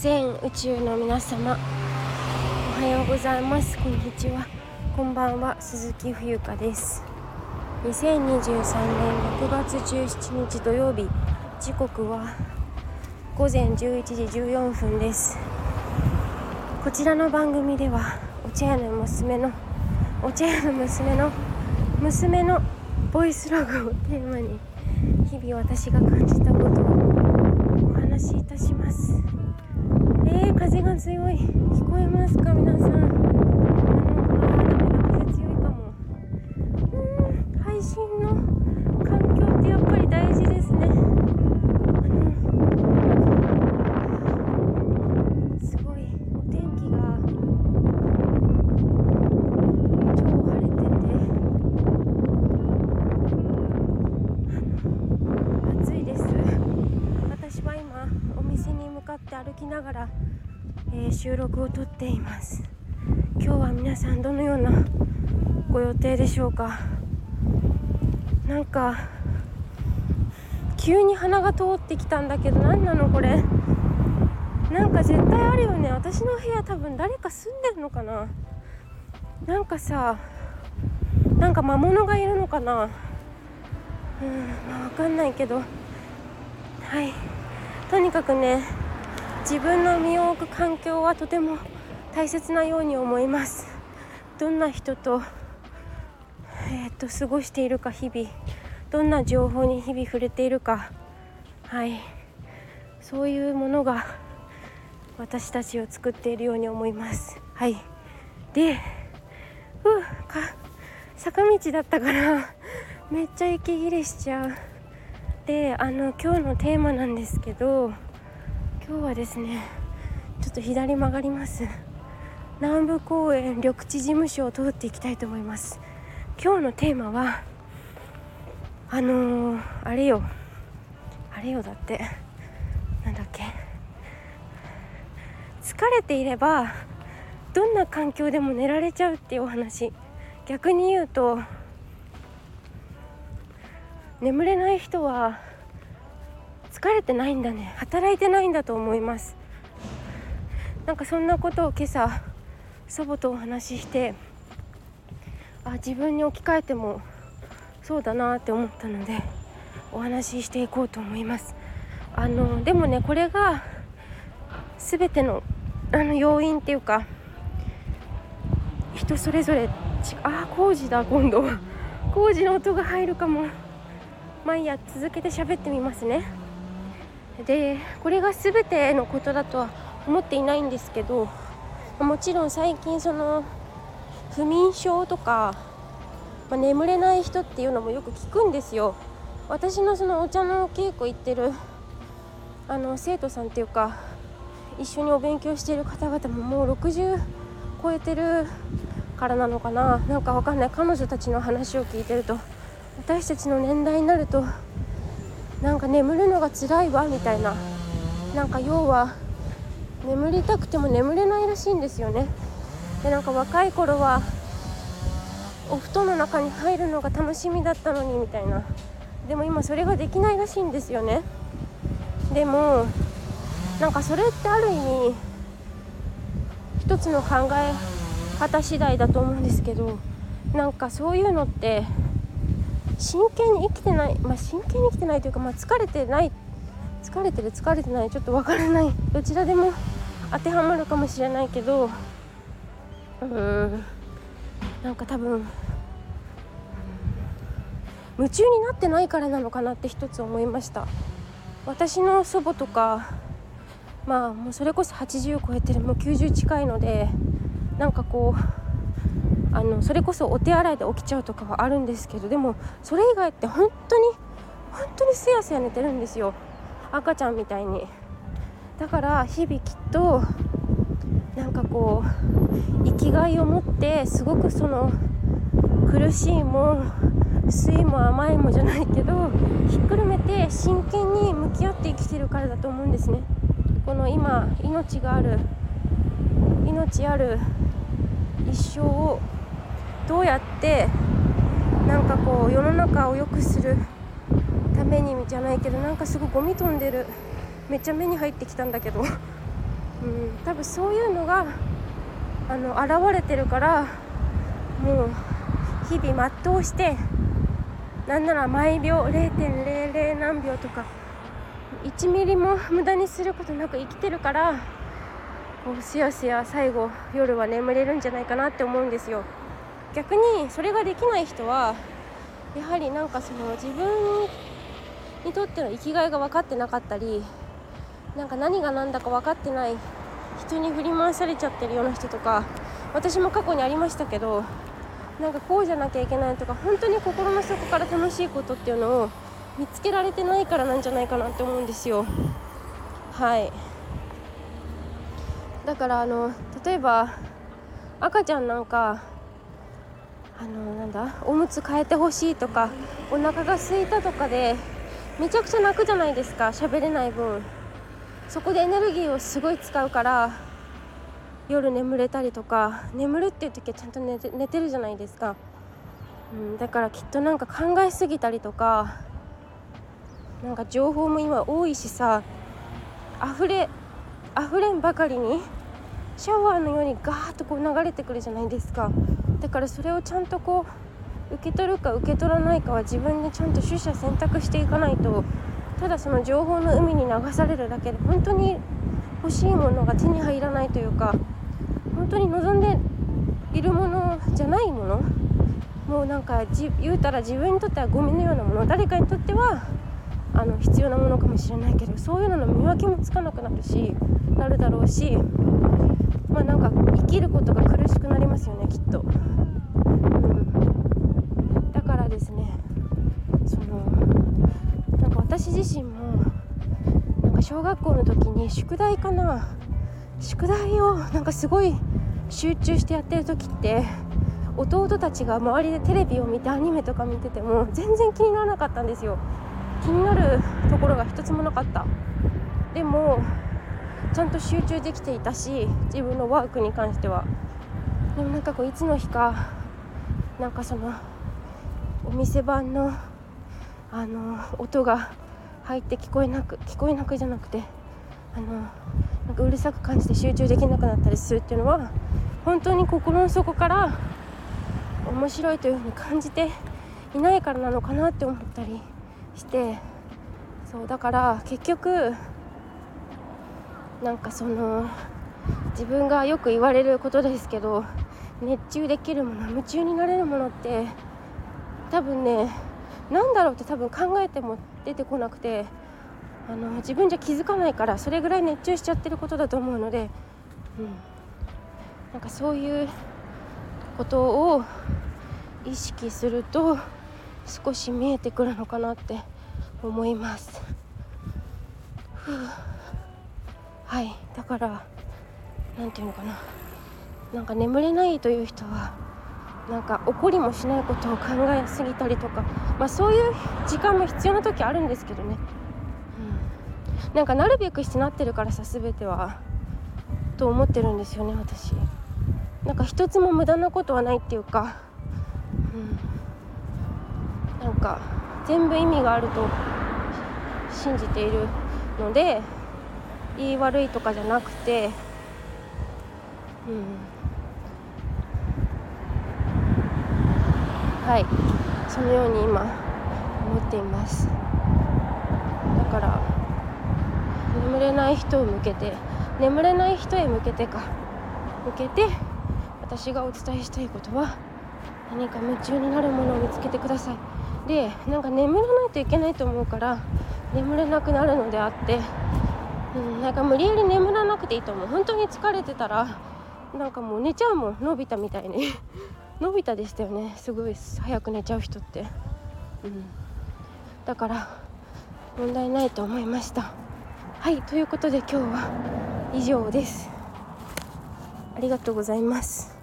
全宇宙の皆様おはようございます。こんにちは。こんばんは。鈴木冬香です。2023年6月17日土曜日時刻は午前11時14分です。こちらの番組ではお茶屋の娘のお茶屋の娘の娘のボイスログをテーマに日々私が感じたことを風が強い。聞こえますか皆さん。あのあ風強いかも。うん配信の環境ってやっぱり大事ですね。あのすごいお天気が超晴れてて。暑いです。私は今お店に向かって歩きながら、えー収録をとっています。今日は皆さんどのようなご予定でしょうか？なんか急に鼻が通ってきたんだけど何なのこれ？なんか絶対あるよね。私の部屋多分誰か住んでるのかな？なんかさなんか魔物がいるのかな？うんまあ分かんないけど。はい。とにかくね自分の身を置く環境はとても大切なように思います。どんな人とえーっと過ごしているか日々どんな情報に日々触れているかはい。そういうものが私たちを作っているように思います。はい。でふうか坂道だったからめっちゃ息切れしちゃう。であの今日のテーマなんですけど今日はですねちょっと左曲がります。南部公園緑地事務所を通っていきたいと思います。今日のテーマはあのー、あれよ。あれよだって。なんだっけ。疲れていればどんな環境でも寝られちゃうっていうお話。逆に言うと眠れない人は疲れてないんだね。働いてないんだと思います。なんかそんなことを今朝祖母とお話ししてあ自分に置き換えてもそうだなって思ったのでお話ししていこうと思います。あのでもねこれが全てのあの要因っていうか人それぞれちあ工事だ今度。工事の音が入るかも。まあいいや続けて喋ってみますね。でこれが全てのことだとは思っていないんですけどもちろん最近その不眠症とか、まあ、眠れない人っていうのもよく聞くんですよ。私のそのお茶の稽古行ってるあの生徒さんっていうか一緒にお勉強している方々ももう60超えてるからなのかな。なんかわかんない。彼女たちの話を聞いてると私たちの年代になるとなんか眠るのが辛いわみたいな。なんか要は眠りたくても眠れないらしいんですよね。でなんか若い頃はお布団の中に入るのが楽しみだったのにみたいな。でも今それができないらしいんですよね。でもなんかそれってある意味一つの考え方次第だと思うんですけどなんかそういうのって真剣に生きてないまあ真剣に生きてないというか、まあ、疲れてない疲れてる疲れてないちょっとわからない。どちらでも当てはまるかもしれないけどうーんなんか多分夢中になってないからなのかなって一つ思いました。私の祖母とかまあもうそれこそ80超えてるもう90近いのでなんかこうあのそれこそお手洗いで起きちゃうとかはあるんですけどでもそれ以外って本当に本当にすやすや寝てるんですよ。赤ちゃんみたいに。だから日々きっとなんかこう生きがいを持ってすごくその苦しいも酸いも甘いもじゃないけどひっくるめて真剣に向き合って生きてるからだと思うんですね。この今命がある命ある一生をどうやってなんかこう世の中を良くするためにじゃないけどなんかすごいゴミ飛んでるめっちゃ目に入ってきたんだけど。うん、多分そういうのがあの現れてるからもう日々全うしてなんなら毎秒0.00何秒とか1ミリも無駄にすることなく生きてるからこうすやすや最後夜は眠れるんじゃないかなって思うんですよ。逆にそれができない人はやはりなんかその自分にとっての生きがいが分かってなかったりなんか何が何だか分かってない人に振り回されちゃってるような人とか私も過去にありましたけどなんかこうじゃなきゃいけないとか本当に心の底から楽しいことっていうのを見つけられてないからなんじゃないかなって思うんですよ。はい。だからあの例えば赤ちゃんなんかあのなんだ？おむつ変えてほしいとかお腹が空いたとかでめちゃくちゃ泣くじゃないですか喋れない分。そこでエネルギーをすごい使うから夜眠れたりとか眠るっていう時はちゃんと寝て寝てるじゃないですか、うん、だからきっとなんか考えすぎたりとかなんか情報も今多いしさ溢れ溢れんばかりにシャワーのようにガーッとこう流れてくるじゃないですか。だからそれをちゃんとこう受け取るか受け取らないかは自分でちゃんと取捨選択していかないとただその情報の海に流されるだけで本当に欲しいものが手に入らないというか本当に望んでいるものじゃないものもうなんか言うたら自分にとってはゴミのようなもの誰かにとってはあの必要なものかもしれないけどそういうのの見分けもつかなくなるしなるだろうしまあなんか生きることが苦しくなりますよねきっと、うん、だからですねそのなんか私自身もなんか小学校の時に宿題かな。宿題をなんかすごい集中してやってる時って弟たちが周りでテレビを見てアニメとか見てても全然気にならなかったんですよ。気になるところが一つもなかった。でもちゃんと集中できていたし自分のワークに関しては。でもなんかこういつの日かなんかそのお店番のあの音が入って聞こえなく聞こえなくじゃなくてあのなんかうるさく感じて集中できなくなったりするっていうのは本当に心の底から面白いというふうに感じていないからなのかなって思ったりしてそうだから結局なんかその自分がよく言われることですけど熱中できるもの夢中になれるものって多分ね何だろうって多分考えても出てこなくてあの自分じゃ気づかないからそれぐらい熱中しちゃってることだと思うので、うん、なんかそういうことを意識すると少し見えてくるのかなって思います。はいだから何て言うのかな。なんか眠れないという人はなんか怒りもしないことを考えすぎたりとか、まあ、そういう時間も必要な時あるんですけどね、うん、なんかなるべくしてなってるからさ全てはと思ってるんですよね私。なんか一つも無駄なことはないっていうかうん。なんか全部意味があると信じているので言い悪いとかじゃなくてうん。はい。そのように今思っています。だから眠れない人を向けて眠れない人へ向けてか。向けて私がお伝えしたいことは何か夢中になるものを見つけてください。でなんか眠らないといけないと思うから眠れなくなるのであって、うん、なんか無理やり眠らなくていいと思う。本当に疲れてたらなんかもう寝ちゃうもん。のび太みたいに。のび太でしたよね。すごい早く寝ちゃう人って、うん、だから問題ないと思いました。はいということで今日は以上です。ありがとうございます。